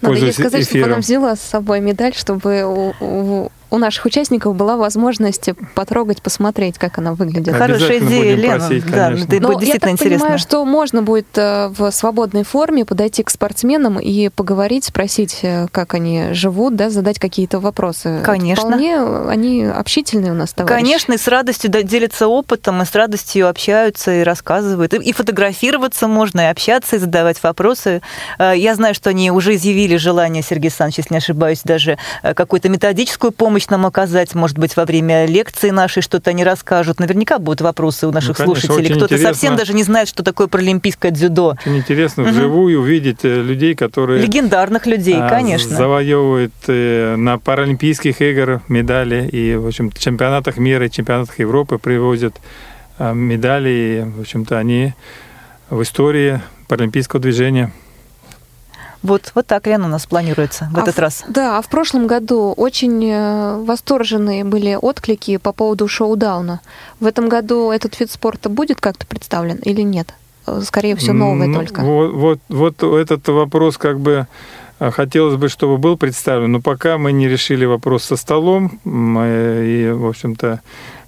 Надо ей сказать, эфиром. чтобы она взяла с собой медаль, чтобы у, у, у наших участников была возможность потрогать, посмотреть, как она выглядит. Хорошая идея, Лена. Просить, да, это Но я так интересно. понимаю, что можно будет э, в свободной форме подойти к спортсменам и поговорить, спросить, э, как они живут, да, задать какие-то вопросы. Конечно. Вполне они общительные у нас товарищи. Конечно, и с радостью делятся опытом, и с радостью общаются и рассказывают. И фотографироваться можно, и общаться, и задавать вопросы. Э, я знаю, что они уже изъявили желание, Сергей Александрович, если не ошибаюсь, даже какую-то методическую помощь помощь нам оказать, может быть, во время лекции нашей что-то они расскажут. Наверняка будут вопросы у наших ну, конечно, слушателей. Кто-то совсем даже не знает, что такое паралимпийское дзюдо. Очень интересно угу. вживую увидеть э, людей, которые... Легендарных людей, а, конечно. Завоевывают э, на Паралимпийских играх медали и, в общем чемпионатах мира и чемпионатах Европы привозят э, медали. И, в общем-то, они в истории паралимпийского движения. Вот, вот так, Лена, у нас планируется в а этот в, раз. Да, а в прошлом году очень э, восторженные были отклики по поводу шоу-дауна. В этом году этот вид спорта будет как-то представлен или нет? Э, скорее всего, новое ну, только. Вот, вот, вот этот вопрос как бы э, хотелось бы, чтобы был представлен, но пока мы не решили вопрос со столом, и, в общем-то,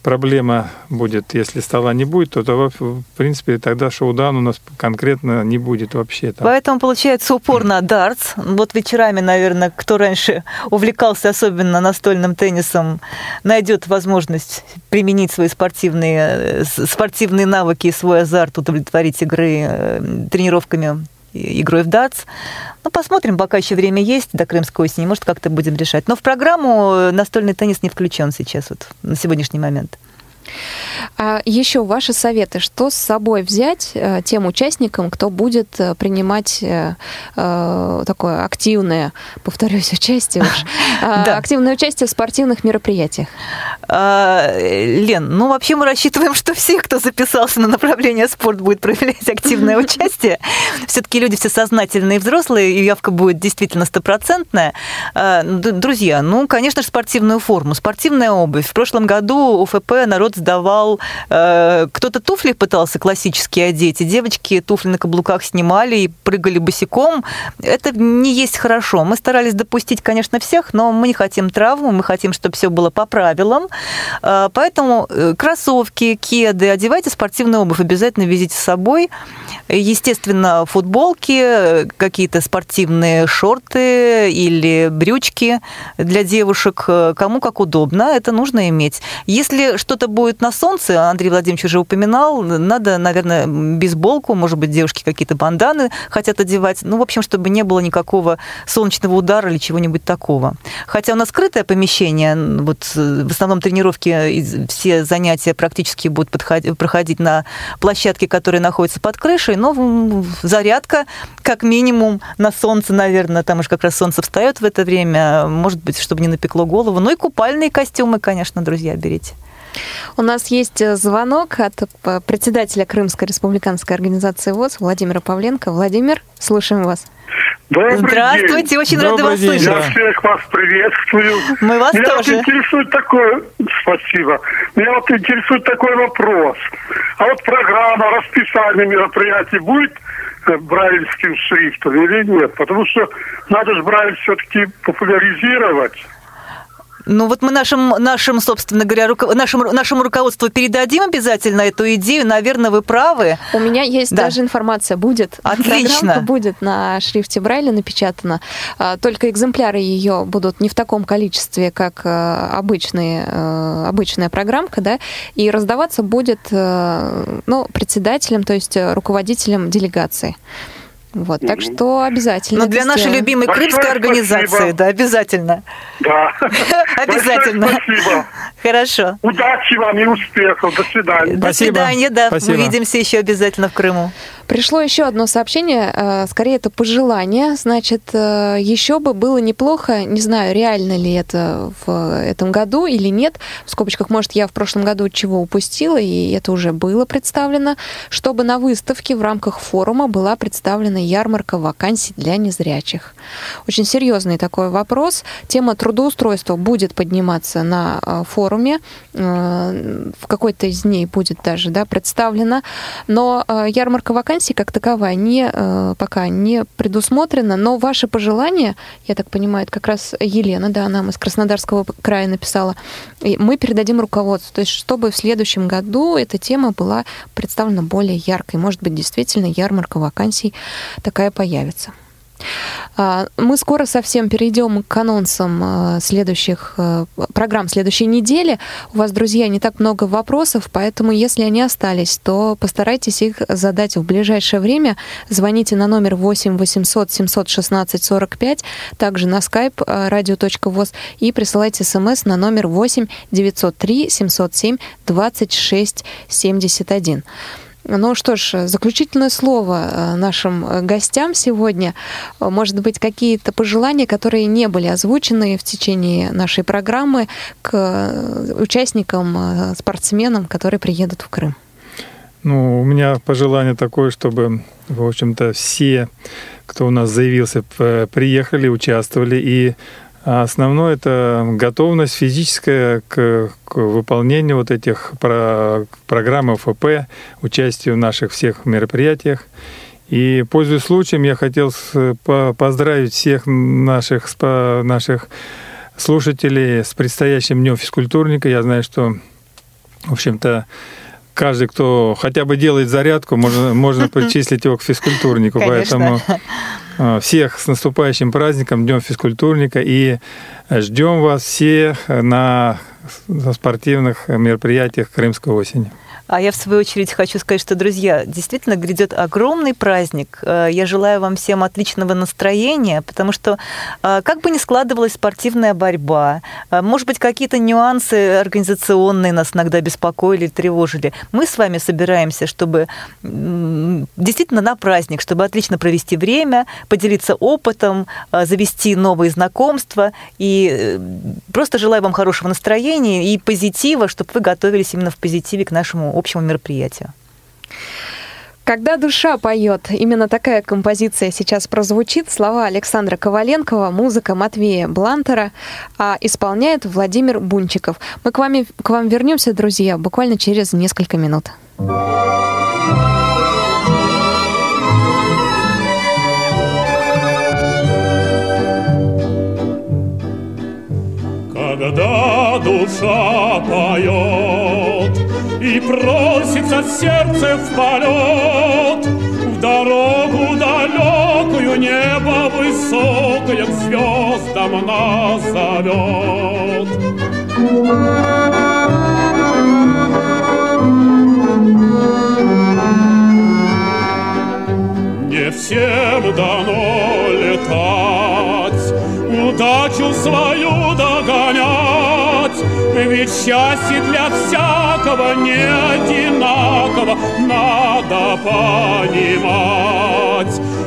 проблема будет, если стола не будет, то, то в принципе, тогда шоудаун у нас конкретно не будет вообще. Там. Поэтому получается упор на дартс. Вот вечерами, наверное, кто раньше увлекался особенно настольным теннисом, найдет возможность применить свои спортивные, спортивные навыки и свой азарт, удовлетворить игры э, тренировками игрой в дартс. Ну, посмотрим, пока еще время есть до Крымской осени, может, как-то будем решать. Но в программу настольный теннис не включен сейчас, вот, на сегодняшний момент. А еще ваши советы, что с собой взять э, тем участникам, кто будет э, принимать э, такое активное, повторюсь, участие уж, активное участие в спортивных мероприятиях? А, Лен, ну вообще мы рассчитываем, что все, кто записался на направление спорт, будет проявлять активное участие. Все-таки люди все сознательные и взрослые, и явка будет действительно стопроцентная. А, друзья, ну, конечно же, спортивную форму, спортивная обувь. В прошлом году УФП народ год сдавал. Э, кто-то туфли пытался классические одеть, и девочки туфли на каблуках снимали и прыгали босиком. Это не есть хорошо. Мы старались допустить, конечно, всех, но мы не хотим травму, мы хотим, чтобы все было по правилам. Э, поэтому э, кроссовки, кеды, одевайте спортивную обувь, обязательно везите с собой. Естественно, футболки, какие-то спортивные шорты или брючки для девушек, кому как удобно, это нужно иметь. Если что-то будет на солнце, Андрей Владимирович уже упоминал, надо, наверное, бейсболку, может быть, девушки какие-то банданы хотят одевать, ну, в общем, чтобы не было никакого солнечного удара или чего-нибудь такого. Хотя у нас скрытое помещение, вот в основном тренировки, все занятия практически будут подходить, проходить на площадке, которая находится под крышей, но зарядка, как минимум, на солнце, наверное, там уж как раз солнце встает в это время, может быть, чтобы не напекло голову. Ну и купальные костюмы, конечно, друзья, берите. У нас есть э, звонок от э, председателя Крымской республиканской организации ВОЗ Владимира Павленко. Владимир, слушаем вас. Добрый Здравствуйте, день. очень Добрый рада вас день, слышать. Я всех вас приветствую. Мы вас Меня тоже. вот интересует такой, спасибо. Меня вот интересует такой вопрос. А вот программа расписания мероприятий будет э, брайльским шрифтом или нет? Потому что надо же брайль все-таки популяризировать. Ну вот мы нашим, нашим собственно говоря, руко... нашему, нашему руководству передадим обязательно эту идею. Наверное, вы правы. У меня есть да. даже информация. Будет. Отлично. Программка будет на шрифте Брайля напечатана. А, только экземпляры ее будут не в таком количестве, как э, обычные, э, обычная программка, да, и раздаваться будет э, ну, председателем, то есть руководителем делегации. Вот, так что обязательно. Но для нашей любимой Большое крымской организации, спасибо. да, обязательно. Да. Обязательно. спасибо. Хорошо. Удачи вам и успехов. До свидания. До свидания, да. Спасибо. Увидимся еще обязательно в Крыму. Пришло еще одно сообщение, э, скорее это пожелание. Значит, э, еще бы было неплохо, не знаю, реально ли это в этом году или нет. В скобочках, может, я в прошлом году чего упустила, и это уже было представлено, чтобы на выставке в рамках форума была представлена ярмарка вакансий для незрячих. Очень серьезный такой вопрос. Тема трудоустройства будет подниматься на э, форуме. В какой-то из дней будет даже да, представлена. Но ярмарка вакансий вакансий как таковая не, э, пока не предусмотрена, но ваши пожелания, я так понимаю, это как раз Елена, да, нам из Краснодарского края написала, мы передадим руководству, то есть чтобы в следующем году эта тема была представлена более яркой. Может быть, действительно ярмарка вакансий такая появится. А, мы скоро совсем перейдем к анонсам а, следующих а, программ следующей недели. У вас, друзья, не так много вопросов, поэтому, если они остались, то постарайтесь их задать в ближайшее время. Звоните на номер 8 800 716 45, также на skype radio.voz и присылайте смс на номер 8 903 707 26 71. Ну что ж, заключительное слово э, нашим э, гостям сегодня. Может быть, какие-то пожелания, которые не были озвучены в течение нашей программы к э, участникам, спортсменам, которые приедут в Крым. Ну, у меня пожелание такое, чтобы, в общем-то, все, кто у нас заявился, приехали, участвовали и а основное это готовность физическая к, к выполнению вот этих про, программ ОФП, участию в наших всех мероприятиях. И, пользуясь случаем, я хотел поздравить всех наших, наших слушателей с предстоящим Днем физкультурника. Я знаю, что, в общем-то, каждый, кто хотя бы делает зарядку, можно, можно причислить его к физкультурнику. Конечно. Поэтому всех с наступающим праздником, Днем физкультурника. И ждем вас всех на спортивных мероприятиях Крымской осени. А я, в свою очередь, хочу сказать, что, друзья, действительно грядет огромный праздник. Э, я желаю вам всем отличного настроения, потому что, э, как бы ни складывалась спортивная борьба, э, может быть, какие-то нюансы организационные нас иногда беспокоили, тревожили, мы с вами собираемся, чтобы действительно на праздник, чтобы отлично провести время, поделиться опытом, завести новые знакомства. И просто желаю вам хорошего настроения и позитива, чтобы вы готовились именно в позитиве к нашему общему мероприятию. Когда душа поет, именно такая композиция сейчас прозвучит. Слова Александра Коваленкова, музыка Матвея Блантера, а исполняет Владимир Бунчиков. Мы к, вами, к вам вернемся, друзья, буквально через несколько минут. Когда душа поет просится сердце в полет, В дорогу далекую небо высокое К звездам нас зовет. Не всем дано летать, удачу свою догонять, ведь счастье для всякого не одинаково, надо понимать.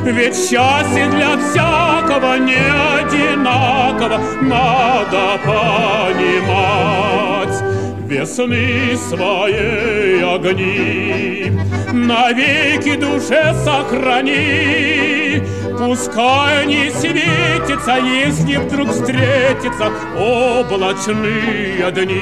Ведь счастье для всякого не одинаково, надо понимать. Весны своей огни навеки душе сохрани. Пускай не светится, если вдруг встретятся облачные дни.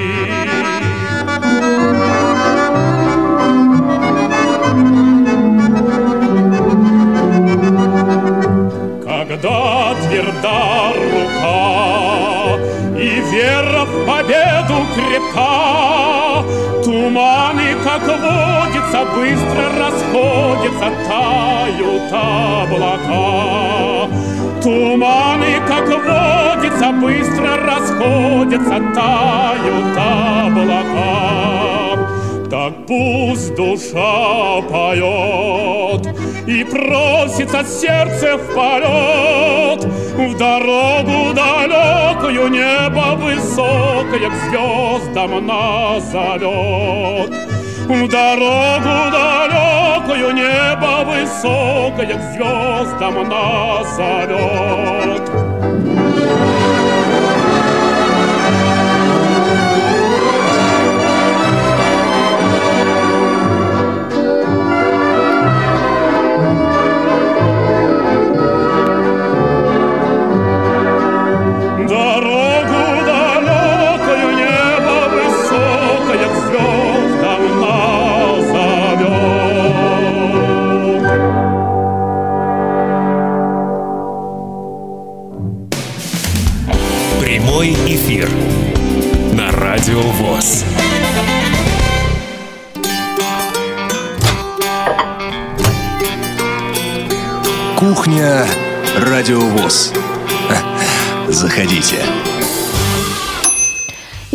Когда тверда рука и вера в победу крепка, Туманы, как водится, быстро расходятся, тают облака. Туманы, как водится, быстро расходятся, тают облака. Так пусть душа поет и просится сердце в полет, В дорогу далекую небо высокое К звездам нас зовет. В дорогу далекую небо высокое К звездам нас зовет. Кухня Радио ВОС. Заходите.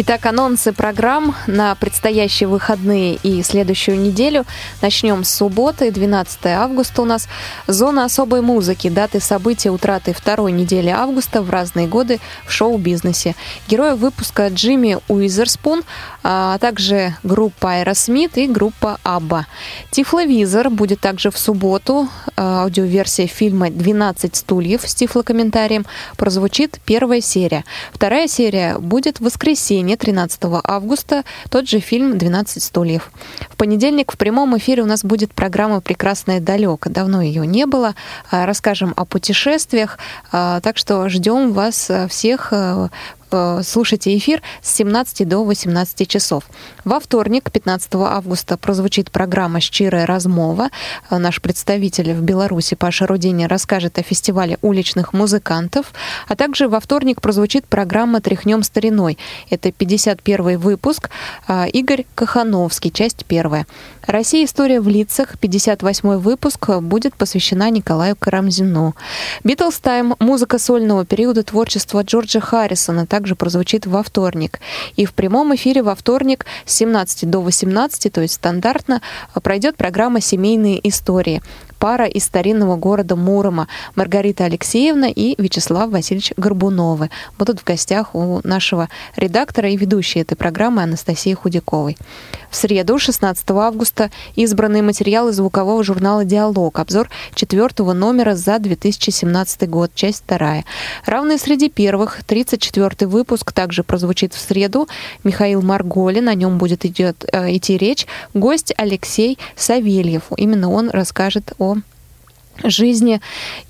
Итак, анонсы программ на предстоящие выходные и следующую неделю. Начнем с субботы, 12 августа у нас. Зона особой музыки. Даты события утраты второй недели августа в разные годы в шоу-бизнесе. Герои выпуска Джимми Уизерспун, а также группа Аэросмит и группа ABBA. Тифловизор будет также в субботу. Аудиоверсия фильма «12 стульев» с тифлокомментарием прозвучит первая серия. Вторая серия будет в воскресенье, 13 августа, тот же фильм «12 стульев». В понедельник в прямом эфире у нас будет программа «Прекрасное далеко». Давно ее не было. А, Расскажем о путешествиях, а, так что ждем вас а, всех слушайте эфир с 17 до 18 часов. Во вторник, 15 августа, прозвучит программа «Щирая размова». Наш представитель в Беларуси Паша Рудини расскажет о фестивале уличных музыкантов. А также во вторник прозвучит программа «Тряхнем стариной». Это 51 выпуск. Игорь Кахановский, часть первая. Россия. История в лицах. 58 выпуск будет посвящена Николаю Карамзину. Битлз Тайм. Музыка сольного периода творчества Джорджа Харрисона также прозвучит во вторник. И в прямом эфире во вторник с 17 до 18, то есть стандартно, пройдет программа «Семейные истории». пара из старинного города Мурома Маргарита Алексеевна и Вячеслав Васильевич Горбуновы будут в гостях у нашего редактора и ведущей этой программы Анастасии Худяковой. В среду, 16 августа, избранные материалы звукового журнала «Диалог». Обзор четвертого номера за 2017 год, часть вторая. Равные среди первых, 34 выпуск также прозвучит в среду. Михаил Марголин, о нем будет идет, э, идти речь. Гость Алексей Савельев. Именно он расскажет о жизни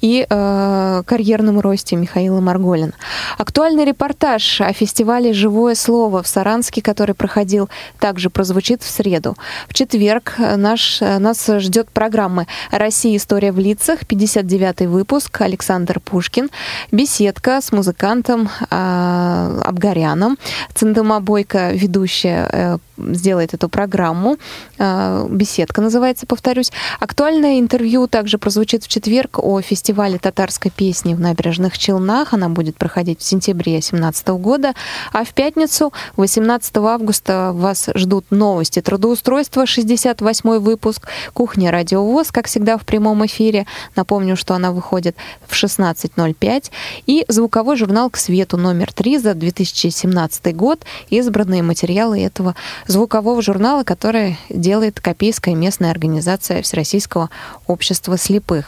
и э, карьерном росте Михаила Марголина. Актуальный репортаж о фестивале «Живое слово» в Саранске, который проходил, также прозвучит в среду. В четверг наш, нас ждет программы «Россия. История в лицах», 59-й выпуск, Александр Пушкин, беседка с музыкантом э, Абгаряном, Циндама Бойко, ведущая, э, сделает эту программу, э, беседка называется, повторюсь. Актуальное интервью также прозвучит будет в четверг о фестивале татарской песни в Набережных Челнах. Она будет проходить в сентябре 2017 года. А в пятницу, 18 августа, вас ждут новости трудоустройства, 68 выпуск, кухня радиовоз, как всегда, в прямом эфире. Напомню, что она выходит в 16.05. И звуковой журнал «К свету» номер 3 за 2017 год. Избранные материалы этого звукового журнала, который делает Копейская местная организация Всероссийского общества слепых.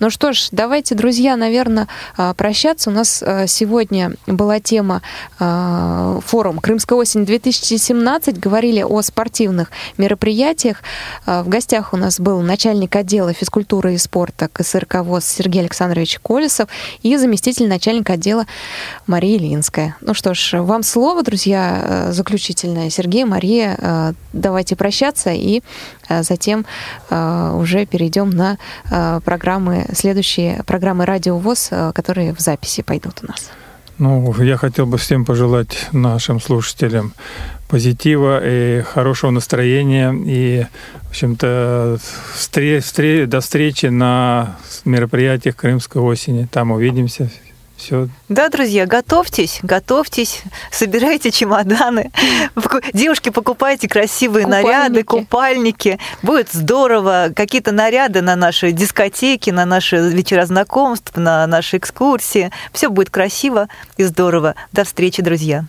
Ну что ж, давайте, друзья, наверное, а, прощаться. У нас а, сегодня была тема а, форум «Крымская осень-2017». Говорили о спортивных мероприятиях. В гостях у нас был начальник отдела физкультуры и спорта КСРК ВОЗ Сергей Александрович Колесов и заместитель начальника отдела Мария Ильинская. Ну что ж, вам слово, друзья, заключительное. Сергей, Мария, давайте прощаться и затем уже перейдем на программы следующие программы «Радио ВОЗ», э, которые в записи пойдут у нас? Ну, я хотел бы всем пожелать нашим слушателям позитива и хорошего настроения. И, в общем-то, встре- встре- до встречи на мероприятиях Крымской осени. Там увидимся. Все. Да, друзья, готовьтесь, готовьтесь, собирайте чемоданы. Девушки, покупайте красивые купальники. наряды, купальники. Будет здорово. Какие-то наряды на наши дискотеки, на наши вечера знакомств, на наши экскурсии. Все будет красиво и здорово. До встречи, друзья.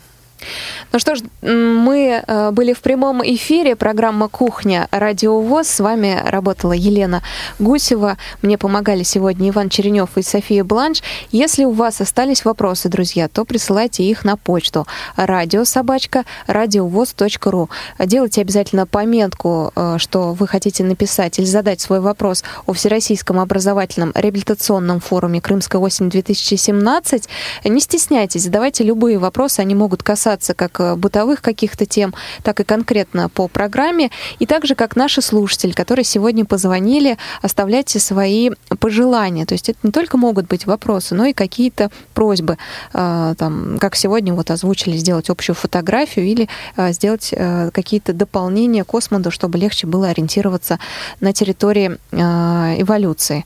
Ну что ж, мы э, были в прямом эфире. Программа «Кухня. Радио ВОЗ». С вами работала Елена Гусева. Мне помогали сегодня Иван Черенев и София Бланш. Если у вас остались вопросы, друзья, то присылайте их на почту радиособачка радиовоз.ру. Делайте обязательно пометку, э, что вы хотите написать или задать свой вопрос о Всероссийском образовательном реабилитационном форуме «Крымская осень-2017». Не стесняйтесь, задавайте любые вопросы, они могут касаться касаться как э, бытовых каких-то тем, так и конкретно по программе. И также как наши слушатели, которые сегодня позвонили, оставляйте свои пожелания. То есть это не только могут быть вопросы, но и какие-то просьбы. Э, там, как сегодня вот озвучили, сделать общую фотографию или э, сделать какие-то дополнения к чтобы легче было ориентироваться на территории эволюции.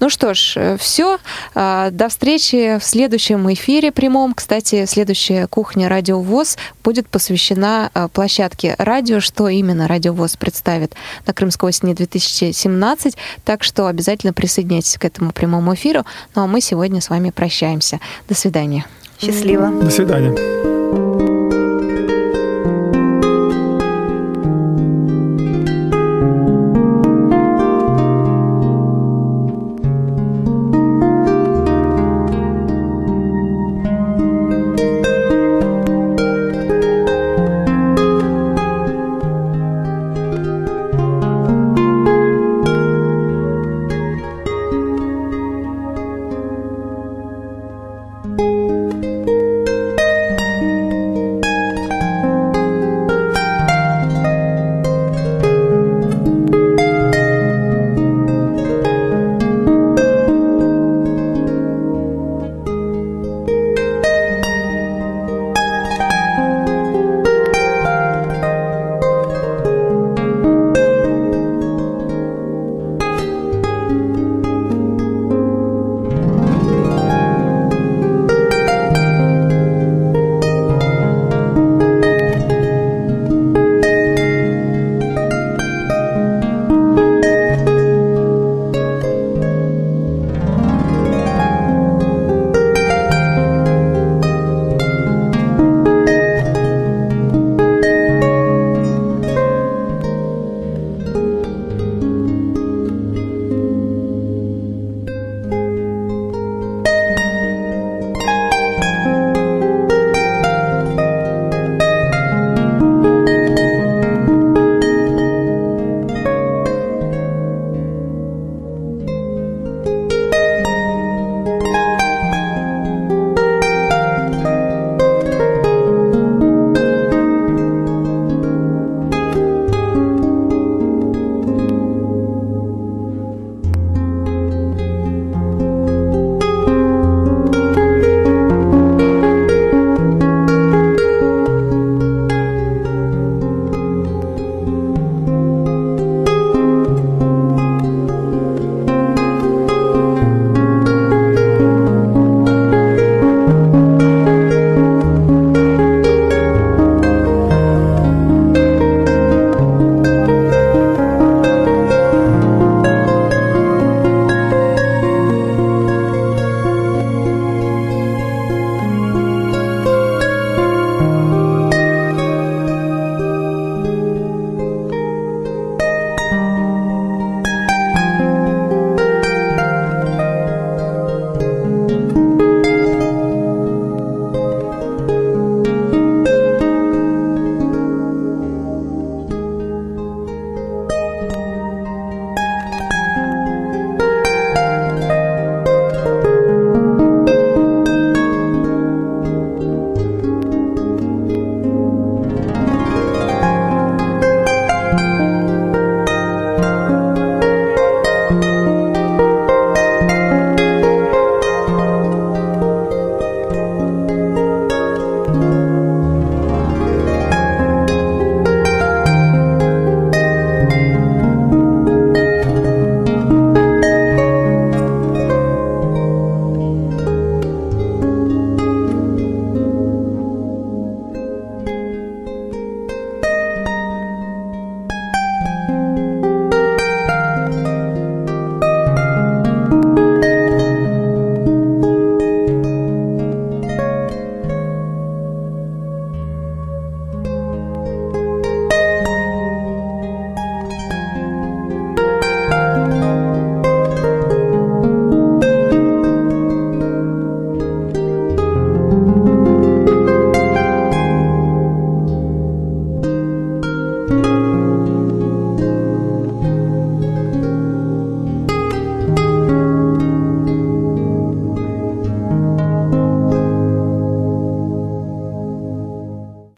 Ну что ж, все. До встречи в следующем эфире прямом. Кстати, следующая кухня радио ВОЗ будет посвящена э, площадке радио, что именно Радио ВОЗ представит на Крымской осени 2017. Так что обязательно присоединяйтесь к этому прямому эфиру. Ну а мы сегодня с вами прощаемся. До свидания. Счастливо. До свидания.